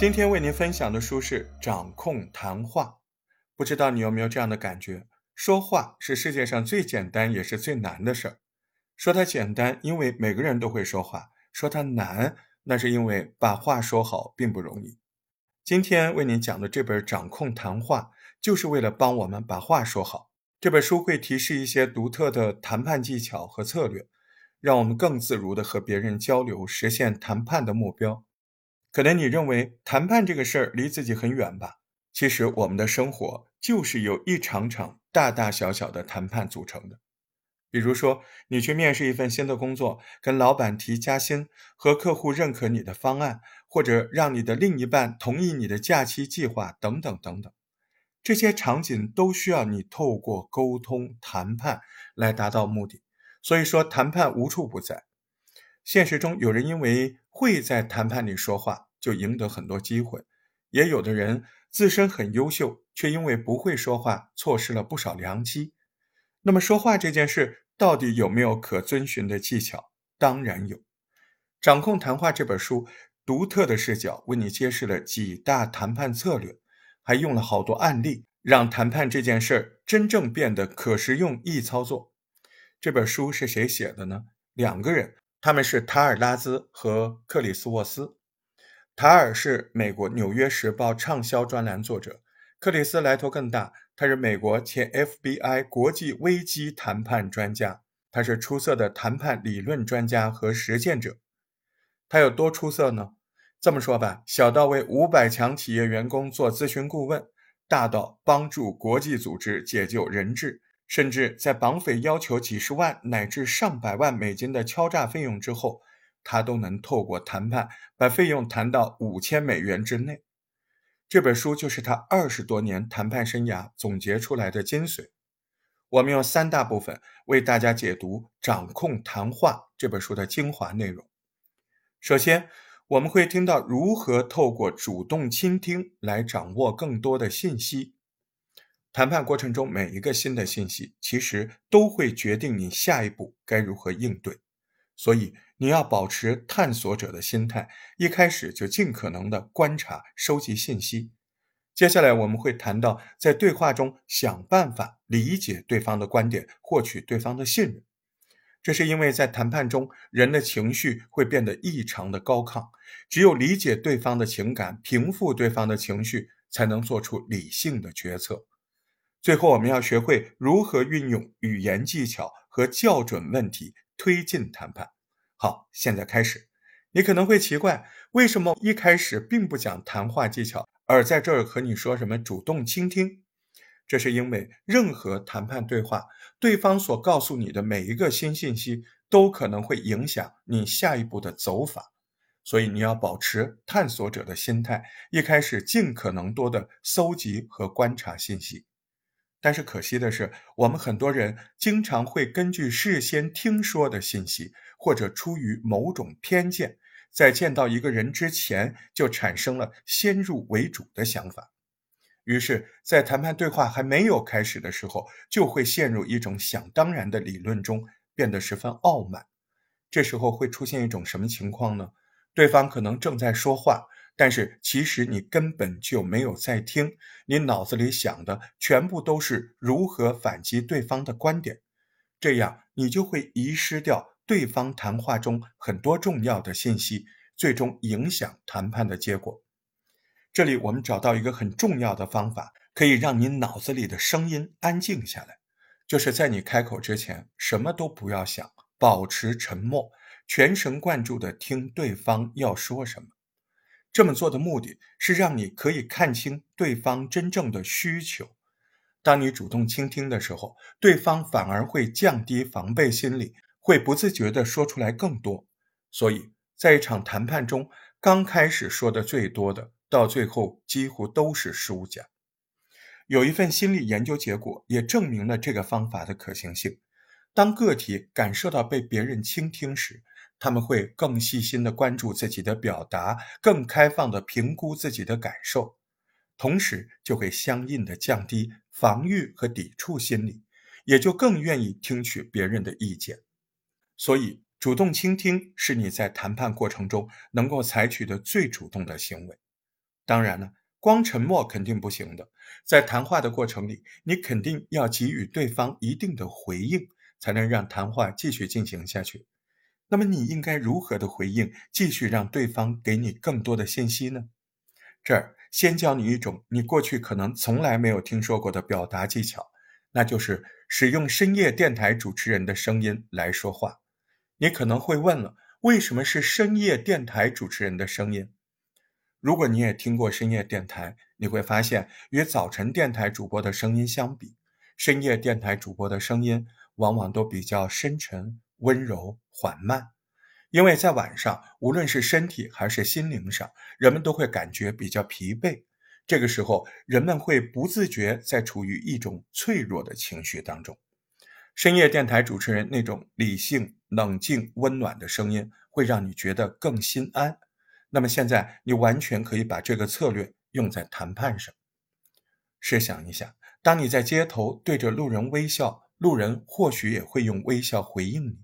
今天为您分享的书是《掌控谈话》，不知道你有没有这样的感觉？说话是世界上最简单也是最难的事儿。说它简单，因为每个人都会说话；说它难，那是因为把话说好并不容易。今天为您讲的这本《掌控谈话》，就是为了帮我们把话说好。这本书会提示一些独特的谈判技巧和策略，让我们更自如地和别人交流，实现谈判的目标。可能你认为谈判这个事儿离自己很远吧？其实我们的生活就是由一场场大大小小的谈判组成的。比如说，你去面试一份新的工作，跟老板提加薪，和客户认可你的方案，或者让你的另一半同意你的假期计划，等等等等，这些场景都需要你透过沟通谈判来达到目的。所以说，谈判无处不在。现实中，有人因为会在谈判里说话，就赢得很多机会；也有的人自身很优秀，却因为不会说话，错失了不少良机。那么，说话这件事到底有没有可遵循的技巧？当然有。《掌控谈话》这本书，独特的视角为你揭示了几大谈判策略，还用了好多案例，让谈判这件事真正变得可实用、易操作。这本书是谁写的呢？两个人，他们是塔尔拉兹和克里斯沃斯。塔尔是美国《纽约时报》畅销专栏作者，克里斯来头更大。他是美国前 FBI 国际危机谈判专家，他是出色的谈判理论专家和实践者。他有多出色呢？这么说吧，小到为五百强企业员工做咨询顾问，大到帮助国际组织解救人质，甚至在绑匪要求几十万乃至上百万美金的敲诈费用之后，他都能透过谈判把费用谈到五千美元之内。这本书就是他二十多年谈判生涯总结出来的精髓。我们用三大部分为大家解读《掌控谈话》这本书的精华内容。首先，我们会听到如何透过主动倾听来掌握更多的信息。谈判过程中每一个新的信息，其实都会决定你下一步该如何应对。所以你要保持探索者的心态，一开始就尽可能的观察、收集信息。接下来我们会谈到，在对话中想办法理解对方的观点，获取对方的信任。这是因为在谈判中，人的情绪会变得异常的高亢，只有理解对方的情感，平复对方的情绪，才能做出理性的决策。最后，我们要学会如何运用语言技巧和校准问题。推进谈判。好，现在开始。你可能会奇怪，为什么一开始并不讲谈话技巧，而在这儿和你说什么主动倾听？这是因为任何谈判对话，对方所告诉你的每一个新信息，都可能会影响你下一步的走法。所以你要保持探索者的心态，一开始尽可能多的搜集和观察信息。但是可惜的是，我们很多人经常会根据事先听说的信息，或者出于某种偏见，在见到一个人之前就产生了先入为主的想法，于是，在谈判对话还没有开始的时候，就会陷入一种想当然的理论中，变得十分傲慢。这时候会出现一种什么情况呢？对方可能正在说话。但是其实你根本就没有在听，你脑子里想的全部都是如何反击对方的观点，这样你就会遗失掉对方谈话中很多重要的信息，最终影响谈判的结果。这里我们找到一个很重要的方法，可以让你脑子里的声音安静下来，就是在你开口之前什么都不要想，保持沉默，全神贯注地听对方要说什么。这么做的目的是让你可以看清对方真正的需求。当你主动倾听的时候，对方反而会降低防备心理，会不自觉地说出来更多。所以在一场谈判中，刚开始说的最多的，到最后几乎都是输家。有一份心理研究结果也证明了这个方法的可行性。当个体感受到被别人倾听时，他们会更细心的关注自己的表达，更开放的评估自己的感受，同时就会相应的降低防御和抵触心理，也就更愿意听取别人的意见。所以，主动倾听是你在谈判过程中能够采取的最主动的行为。当然了，光沉默肯定不行的，在谈话的过程里，你肯定要给予对方一定的回应，才能让谈话继续进行下去。那么你应该如何的回应，继续让对方给你更多的信息呢？这儿先教你一种你过去可能从来没有听说过的表达技巧，那就是使用深夜电台主持人的声音来说话。你可能会问了，为什么是深夜电台主持人的声音？如果你也听过深夜电台，你会发现与早晨电台主播的声音相比，深夜电台主播的声音往往都比较深沉。温柔缓慢，因为在晚上，无论是身体还是心灵上，人们都会感觉比较疲惫。这个时候，人们会不自觉在处于一种脆弱的情绪当中。深夜电台主持人那种理性、冷静、温暖的声音，会让你觉得更心安。那么现在，你完全可以把这个策略用在谈判上。试想一下，当你在街头对着路人微笑，路人或许也会用微笑回应你。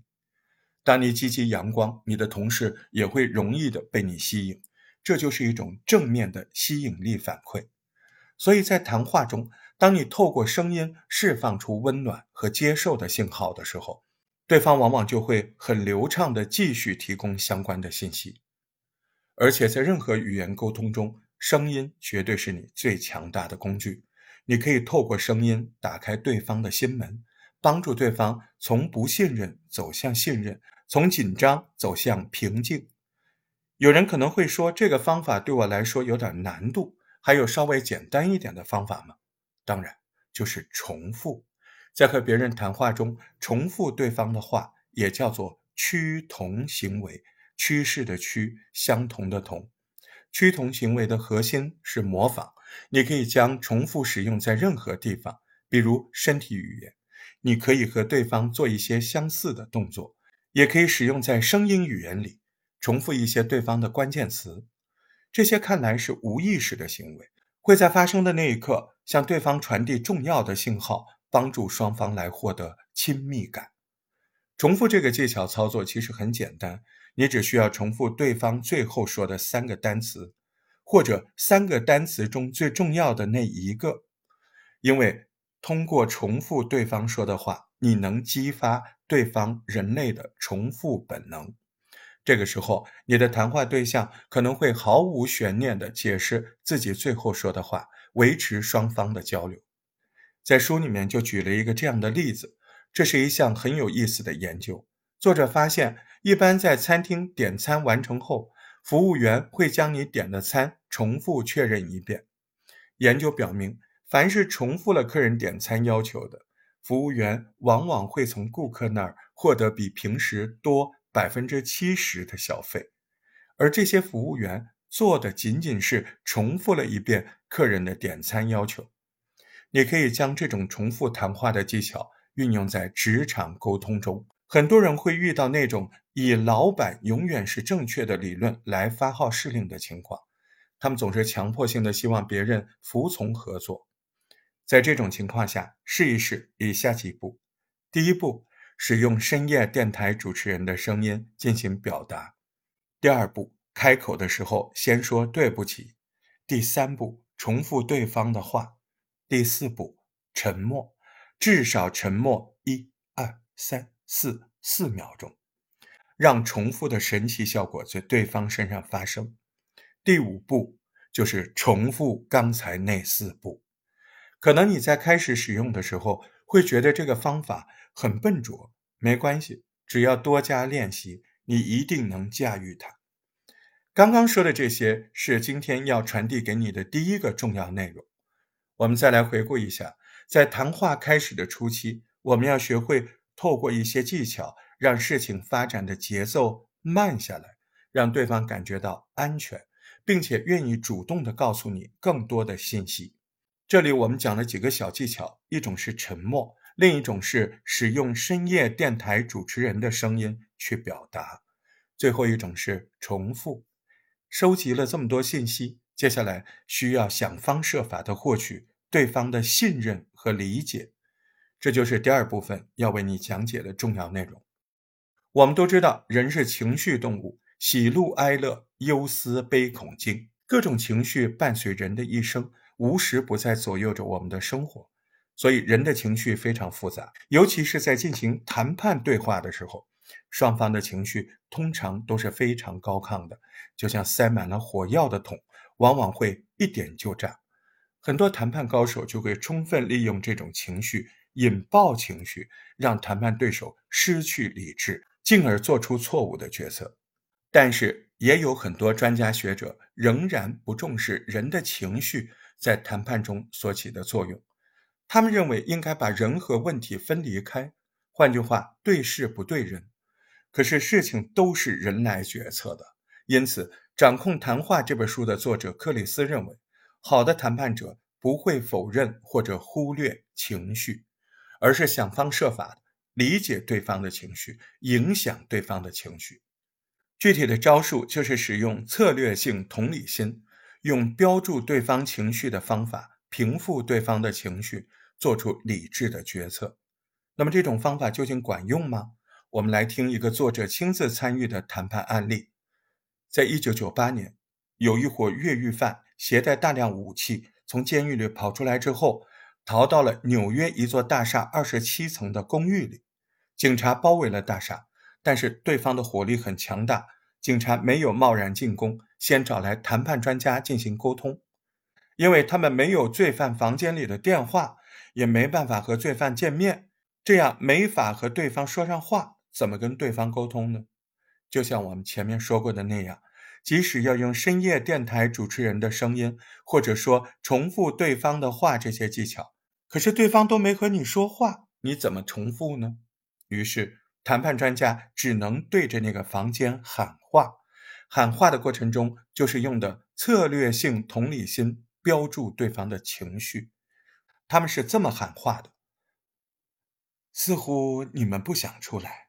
当你积极阳光，你的同事也会容易的被你吸引，这就是一种正面的吸引力反馈。所以在谈话中，当你透过声音释放出温暖和接受的信号的时候，对方往往就会很流畅的继续提供相关的信息。而且在任何语言沟通中，声音绝对是你最强大的工具。你可以透过声音打开对方的心门，帮助对方从不信任走向信任。从紧张走向平静，有人可能会说，这个方法对我来说有点难度，还有稍微简单一点的方法吗？当然，就是重复，在和别人谈话中重复对方的话，也叫做趋同行为。趋势的趋，相同的同，趋同行为的核心是模仿。你可以将重复使用在任何地方，比如身体语言，你可以和对方做一些相似的动作。也可以使用在声音语言里，重复一些对方的关键词。这些看来是无意识的行为，会在发生的那一刻向对方传递重要的信号，帮助双方来获得亲密感。重复这个技巧操作其实很简单，你只需要重复对方最后说的三个单词，或者三个单词中最重要的那一个，因为通过重复对方说的话，你能激发。对方人类的重复本能，这个时候，你的谈话对象可能会毫无悬念地解释自己最后说的话，维持双方的交流。在书里面就举了一个这样的例子，这是一项很有意思的研究。作者发现，一般在餐厅点餐完成后，服务员会将你点的餐重复确认一遍。研究表明，凡是重复了客人点餐要求的。服务员往往会从顾客那儿获得比平时多百分之七十的小费，而这些服务员做的仅仅是重复了一遍客人的点餐要求。你可以将这种重复谈话的技巧运用在职场沟通中。很多人会遇到那种以老板永远是正确的理论来发号施令的情况，他们总是强迫性的希望别人服从合作。在这种情况下，试一试以下几步：第一步，使用深夜电台主持人的声音进行表达；第二步，开口的时候先说对不起；第三步，重复对方的话；第四步，沉默，至少沉默一二三四四秒钟，让重复的神奇效果在对方身上发生；第五步就是重复刚才那四步。可能你在开始使用的时候会觉得这个方法很笨拙，没关系，只要多加练习，你一定能驾驭它。刚刚说的这些是今天要传递给你的第一个重要内容。我们再来回顾一下，在谈话开始的初期，我们要学会透过一些技巧，让事情发展的节奏慢下来，让对方感觉到安全，并且愿意主动的告诉你更多的信息。这里我们讲了几个小技巧，一种是沉默，另一种是使用深夜电台主持人的声音去表达，最后一种是重复。收集了这么多信息，接下来需要想方设法的获取对方的信任和理解，这就是第二部分要为你讲解的重要内容。我们都知道，人是情绪动物，喜怒哀乐、忧思悲恐惊。各种情绪伴随人的一生，无时不在左右着我们的生活。所以，人的情绪非常复杂，尤其是在进行谈判对话的时候，双方的情绪通常都是非常高亢的，就像塞满了火药的桶，往往会一点就炸。很多谈判高手就会充分利用这种情绪，引爆情绪，让谈判对手失去理智，进而做出错误的决策。但是，也有很多专家学者仍然不重视人的情绪在谈判中所起的作用。他们认为应该把人和问题分离开，换句话，对事不对人。可是事情都是人来决策的，因此，《掌控谈话》这本书的作者克里斯认为，好的谈判者不会否认或者忽略情绪，而是想方设法理解对方的情绪，影响对方的情绪。具体的招数就是使用策略性同理心，用标注对方情绪的方法平复对方的情绪。做出理智的决策，那么这种方法究竟管用吗？我们来听一个作者亲自参与的谈判案例。在一九九八年，有一伙越狱犯携带大量武器从监狱里跑出来之后，逃到了纽约一座大厦二十七层的公寓里。警察包围了大厦，但是对方的火力很强大，警察没有贸然进攻，先找来谈判专家进行沟通，因为他们没有罪犯房间里的电话。也没办法和罪犯见面，这样没法和对方说上话，怎么跟对方沟通呢？就像我们前面说过的那样，即使要用深夜电台主持人的声音，或者说重复对方的话这些技巧，可是对方都没和你说话，你怎么重复呢？于是谈判专家只能对着那个房间喊话，喊话的过程中就是用的策略性同理心标注对方的情绪。他们是这么喊话的：“似乎你们不想出来。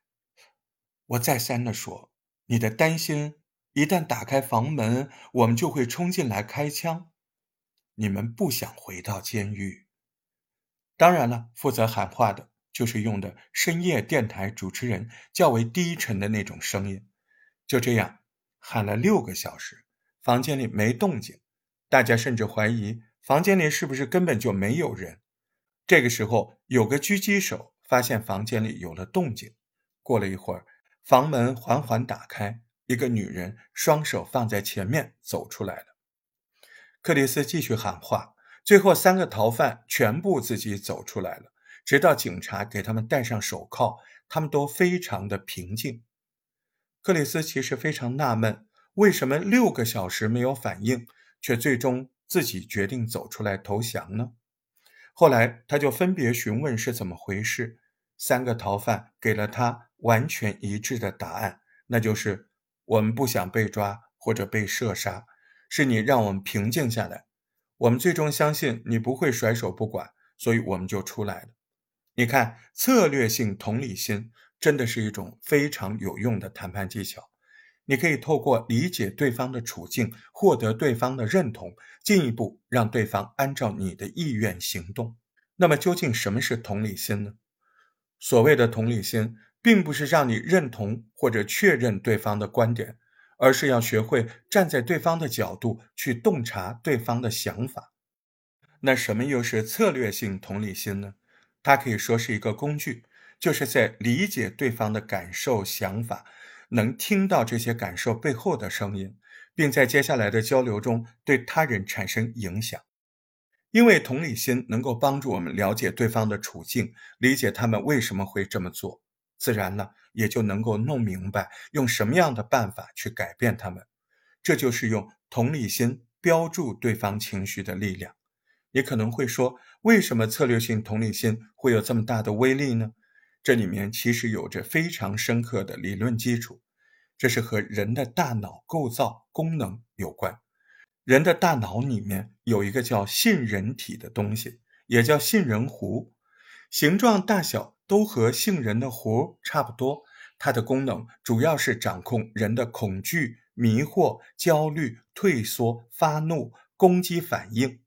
我再三的说，你的担心一旦打开房门，我们就会冲进来开枪。你们不想回到监狱。当然了，负责喊话的就是用的深夜电台主持人较为低沉的那种声音。就这样喊了六个小时，房间里没动静，大家甚至怀疑。”房间里是不是根本就没有人？这个时候，有个狙击手发现房间里有了动静。过了一会儿，房门缓缓打开，一个女人双手放在前面走出来了。克里斯继续喊话，最后三个逃犯全部自己走出来了，直到警察给他们戴上手铐，他们都非常的平静。克里斯其实非常纳闷，为什么六个小时没有反应，却最终。自己决定走出来投降呢？后来他就分别询问是怎么回事，三个逃犯给了他完全一致的答案，那就是我们不想被抓或者被射杀，是你让我们平静下来，我们最终相信你不会甩手不管，所以我们就出来了。你看，策略性同理心真的是一种非常有用的谈判技巧。你可以透过理解对方的处境，获得对方的认同，进一步让对方按照你的意愿行动。那么，究竟什么是同理心呢？所谓的同理心，并不是让你认同或者确认对方的观点，而是要学会站在对方的角度去洞察对方的想法。那什么又是策略性同理心呢？它可以说是一个工具，就是在理解对方的感受、想法。能听到这些感受背后的声音，并在接下来的交流中对他人产生影响。因为同理心能够帮助我们了解对方的处境，理解他们为什么会这么做，自然呢也就能够弄明白用什么样的办法去改变他们。这就是用同理心标注对方情绪的力量。你可能会说，为什么策略性同理心会有这么大的威力呢？这里面其实有着非常深刻的理论基础，这是和人的大脑构造功能有关。人的大脑里面有一个叫杏仁体的东西，也叫杏仁核，形状大小都和杏仁的核差不多。它的功能主要是掌控人的恐惧、迷惑、焦虑、退缩、发怒、攻击反应。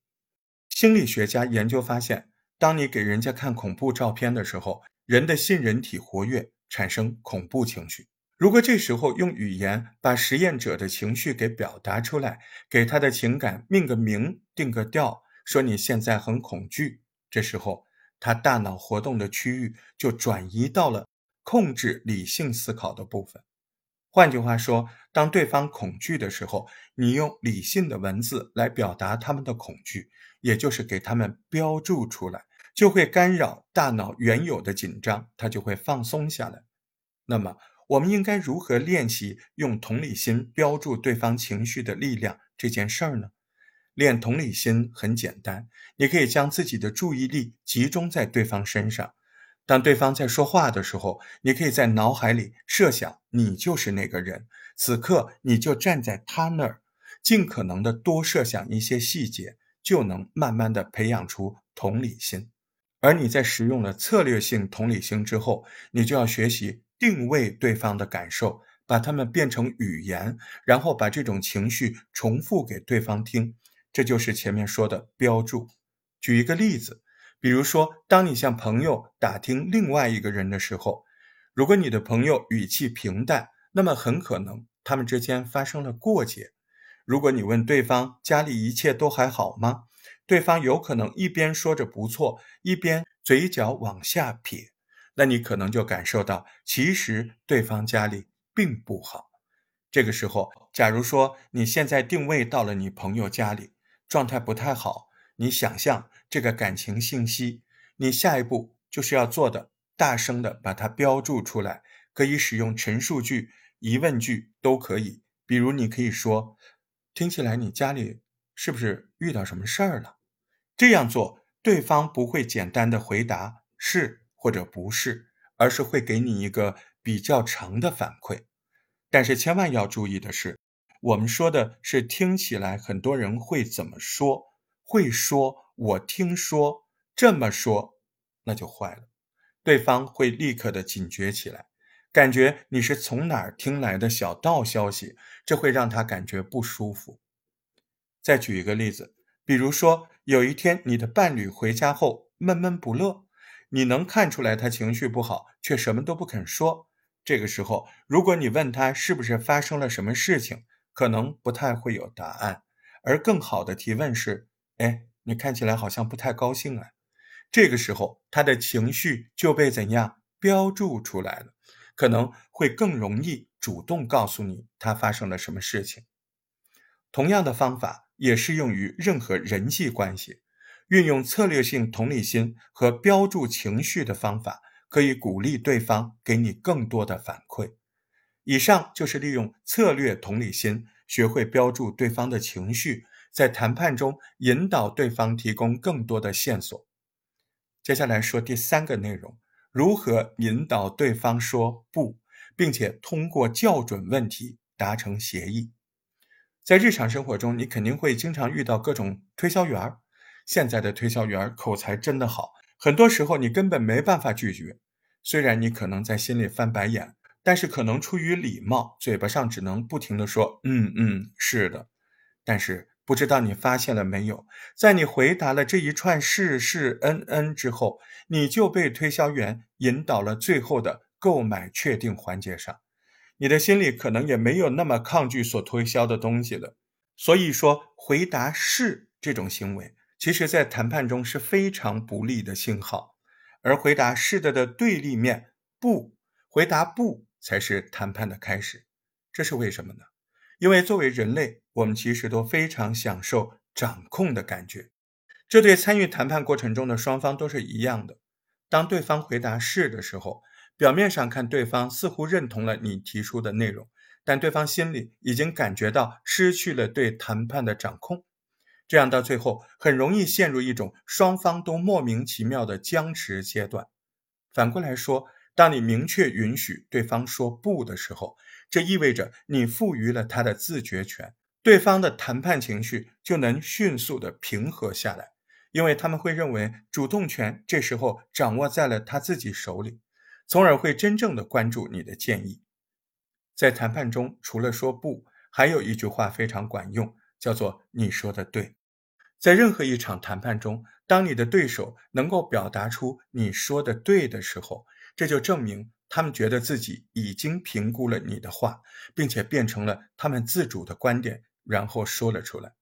心理学家研究发现，当你给人家看恐怖照片的时候，人的杏仁体活跃，产生恐怖情绪。如果这时候用语言把实验者的情绪给表达出来，给他的情感命个名、定个调，说你现在很恐惧，这时候他大脑活动的区域就转移到了控制理性思考的部分。换句话说，当对方恐惧的时候，你用理性的文字来表达他们的恐惧，也就是给他们标注出来，就会干扰大脑原有的紧张，他就会放松下来。那么，我们应该如何练习用同理心标注对方情绪的力量这件事儿呢？练同理心很简单，你可以将自己的注意力集中在对方身上。当对方在说话的时候，你可以在脑海里设想你就是那个人，此刻你就站在他那儿，尽可能的多设想一些细节，就能慢慢的培养出同理心。而你在使用了策略性同理心之后，你就要学习。定位对方的感受，把它们变成语言，然后把这种情绪重复给对方听，这就是前面说的标注。举一个例子，比如说，当你向朋友打听另外一个人的时候，如果你的朋友语气平淡，那么很可能他们之间发生了过节。如果你问对方家里一切都还好吗，对方有可能一边说着不错，一边嘴角往下撇。那你可能就感受到，其实对方家里并不好。这个时候，假如说你现在定位到了你朋友家里，状态不太好，你想象这个感情信息，你下一步就是要做的，大声的把它标注出来，可以使用陈述句、疑问句都可以。比如，你可以说：“听起来你家里是不是遇到什么事儿了？”这样做，对方不会简单的回答是。或者不是，而是会给你一个比较长的反馈。但是千万要注意的是，我们说的是听起来很多人会怎么说？会说“我听说这么说”，那就坏了。对方会立刻的警觉起来，感觉你是从哪儿听来的小道消息，这会让他感觉不舒服。再举一个例子，比如说有一天你的伴侣回家后闷闷不乐。你能看出来他情绪不好，却什么都不肯说。这个时候，如果你问他是不是发生了什么事情，可能不太会有答案。而更好的提问是：哎，你看起来好像不太高兴啊。这个时候，他的情绪就被怎样标注出来了，可能会更容易主动告诉你他发生了什么事情。同样的方法也适用于任何人际关系。运用策略性同理心和标注情绪的方法，可以鼓励对方给你更多的反馈。以上就是利用策略同理心，学会标注对方的情绪，在谈判中引导对方提供更多的线索。接下来说第三个内容：如何引导对方说不，并且通过校准问题达成协议。在日常生活中，你肯定会经常遇到各种推销员儿。现在的推销员口才真的好，很多时候你根本没办法拒绝。虽然你可能在心里翻白眼，但是可能出于礼貌，嘴巴上只能不停的说“嗯嗯，是的”。但是不知道你发现了没有，在你回答了这一串是是嗯嗯之后，你就被推销员引导了最后的购买确定环节上，你的心里可能也没有那么抗拒所推销的东西了。所以说，回答是这种行为。其实，在谈判中是非常不利的信号，而回答是的的对立面不回答不才是谈判的开始。这是为什么呢？因为作为人类，我们其实都非常享受掌控的感觉。这对参与谈判过程中的双方都是一样的。当对方回答是的时候，表面上看对方似乎认同了你提出的内容，但对方心里已经感觉到失去了对谈判的掌控。这样到最后很容易陷入一种双方都莫名其妙的僵持阶段。反过来说，当你明确允许对方说不的时候，这意味着你赋予了他的自觉权，对方的谈判情绪就能迅速的平和下来，因为他们会认为主动权这时候掌握在了他自己手里，从而会真正的关注你的建议。在谈判中，除了说不，还有一句话非常管用，叫做“你说的对”。在任何一场谈判中，当你的对手能够表达出你说的对的时候，这就证明他们觉得自己已经评估了你的话，并且变成了他们自主的观点，然后说了出来。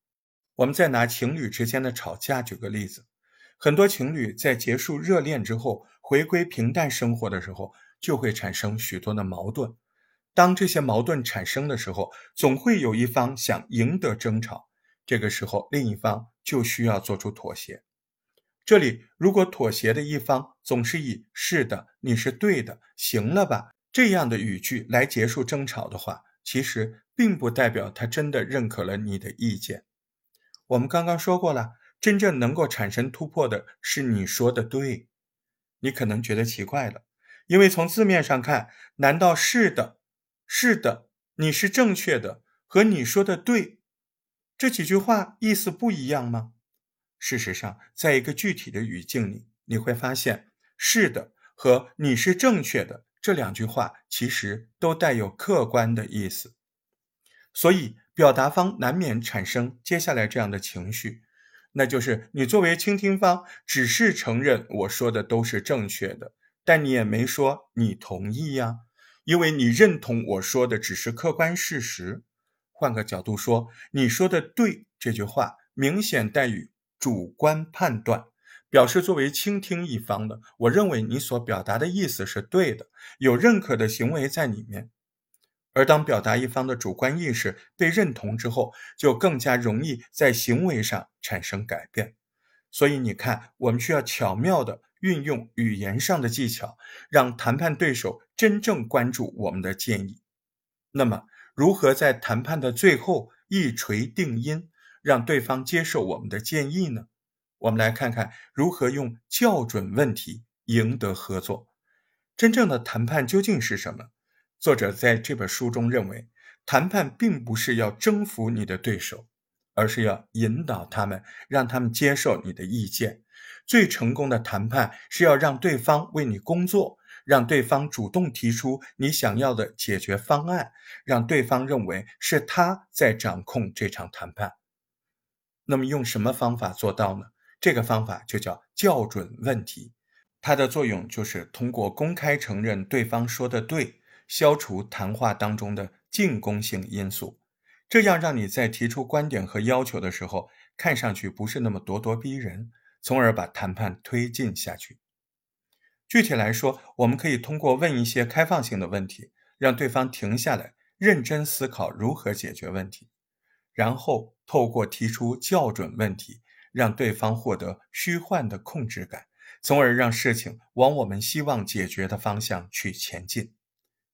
我们再拿情侣之间的吵架举个例子，很多情侣在结束热恋之后，回归平淡生活的时候，就会产生许多的矛盾。当这些矛盾产生的时候，总会有一方想赢得争吵，这个时候另一方就需要做出妥协。这里，如果妥协的一方总是以“是的，你是对的，行了吧”这样的语句来结束争吵的话，其实并不代表他真的认可了你的意见。我们刚刚说过了，真正能够产生突破的是你说的对。你可能觉得奇怪了，因为从字面上看，难道是的、是的，你是正确的和你说的对这几句话意思不一样吗？事实上，在一个具体的语境里，你会发现“是的”和“你是正确的”这两句话其实都带有客观的意思，所以表达方难免产生接下来这样的情绪，那就是你作为倾听方只是承认我说的都是正确的，但你也没说你同意呀，因为你认同我说的只是客观事实。换个角度说，你说的“对”这句话明显带有。主观判断表示，作为倾听一方的，我认为你所表达的意思是对的，有认可的行为在里面。而当表达一方的主观意识被认同之后，就更加容易在行为上产生改变。所以你看，我们需要巧妙的运用语言上的技巧，让谈判对手真正关注我们的建议。那么，如何在谈判的最后一锤定音？让对方接受我们的建议呢？我们来看看如何用校准问题赢得合作。真正的谈判究竟是什么？作者在这本书中认为，谈判并不是要征服你的对手，而是要引导他们，让他们接受你的意见。最成功的谈判是要让对方为你工作，让对方主动提出你想要的解决方案，让对方认为是他在掌控这场谈判。那么用什么方法做到呢？这个方法就叫校准问题，它的作用就是通过公开承认对方说的对，消除谈话当中的进攻性因素，这样让你在提出观点和要求的时候，看上去不是那么咄咄逼人，从而把谈判推进下去。具体来说，我们可以通过问一些开放性的问题，让对方停下来，认真思考如何解决问题。然后透过提出校准问题，让对方获得虚幻的控制感，从而让事情往我们希望解决的方向去前进。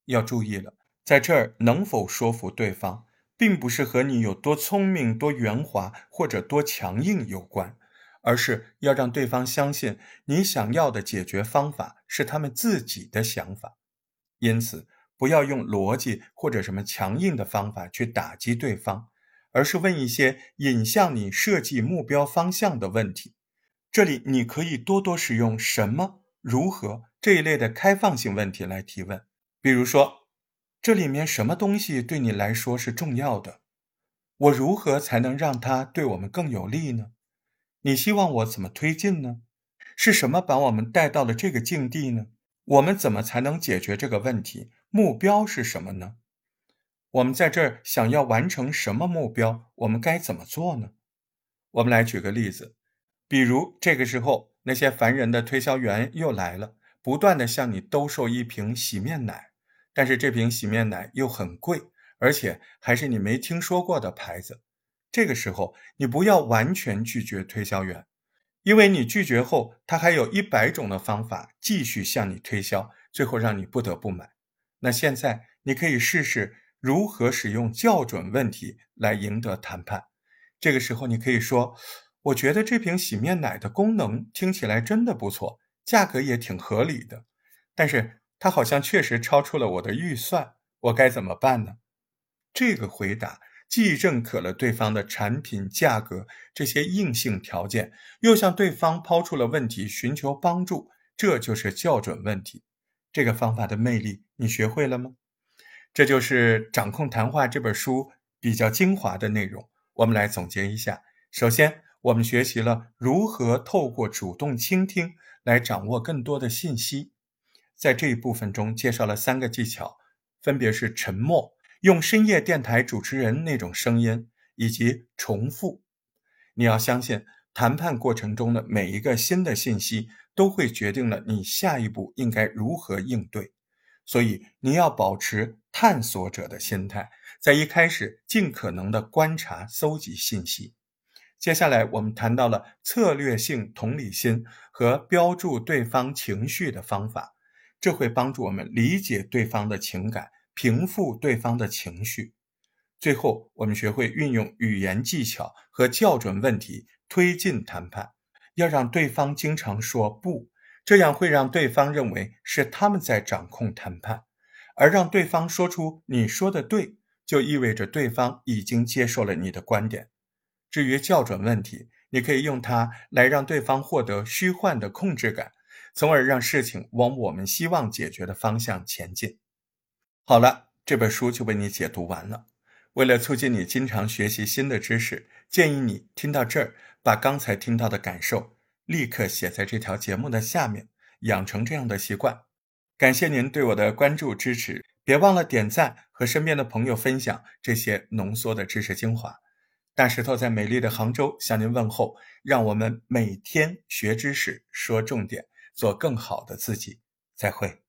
要注意了，在这儿能否说服对方，并不是和你有多聪明、多圆滑或者多强硬有关，而是要让对方相信你想要的解决方法是他们自己的想法。因此，不要用逻辑或者什么强硬的方法去打击对方。而是问一些引向你设计目标方向的问题。这里你可以多多使用“什么”“如何”这一类的开放性问题来提问。比如说，这里面什么东西对你来说是重要的？我如何才能让它对我们更有利呢？你希望我怎么推进呢？是什么把我们带到了这个境地呢？我们怎么才能解决这个问题？目标是什么呢？我们在这儿想要完成什么目标？我们该怎么做呢？我们来举个例子，比如这个时候，那些烦人的推销员又来了，不断的向你兜售一瓶洗面奶，但是这瓶洗面奶又很贵，而且还是你没听说过的牌子。这个时候，你不要完全拒绝推销员，因为你拒绝后，他还有一百种的方法继续向你推销，最后让你不得不买。那现在你可以试试。如何使用校准问题来赢得谈判？这个时候，你可以说：“我觉得这瓶洗面奶的功能听起来真的不错，价格也挺合理的，但是它好像确实超出了我的预算，我该怎么办呢？”这个回答既认可了对方的产品、价格这些硬性条件，又向对方抛出了问题，寻求帮助。这就是校准问题。这个方法的魅力，你学会了吗？这就是《掌控谈话》这本书比较精华的内容。我们来总结一下：首先，我们学习了如何透过主动倾听来掌握更多的信息；在这一部分中介绍了三个技巧，分别是沉默，用深夜电台主持人那种声音，以及重复。你要相信，谈判过程中的每一个新的信息都会决定了你下一步应该如何应对。所以，你要保持探索者的心态，在一开始尽可能的观察、搜集信息。接下来，我们谈到了策略性同理心和标注对方情绪的方法，这会帮助我们理解对方的情感，平复对方的情绪。最后，我们学会运用语言技巧和校准问题推进谈判，要让对方经常说不。这样会让对方认为是他们在掌控谈判，而让对方说出“你说的对”，就意味着对方已经接受了你的观点。至于校准问题，你可以用它来让对方获得虚幻的控制感，从而让事情往我们希望解决的方向前进。好了，这本书就为你解读完了。为了促进你经常学习新的知识，建议你听到这儿，把刚才听到的感受。立刻写在这条节目的下面，养成这样的习惯。感谢您对我的关注支持，别忘了点赞和身边的朋友分享这些浓缩的知识精华。大石头在美丽的杭州向您问候，让我们每天学知识，说重点，做更好的自己。再会。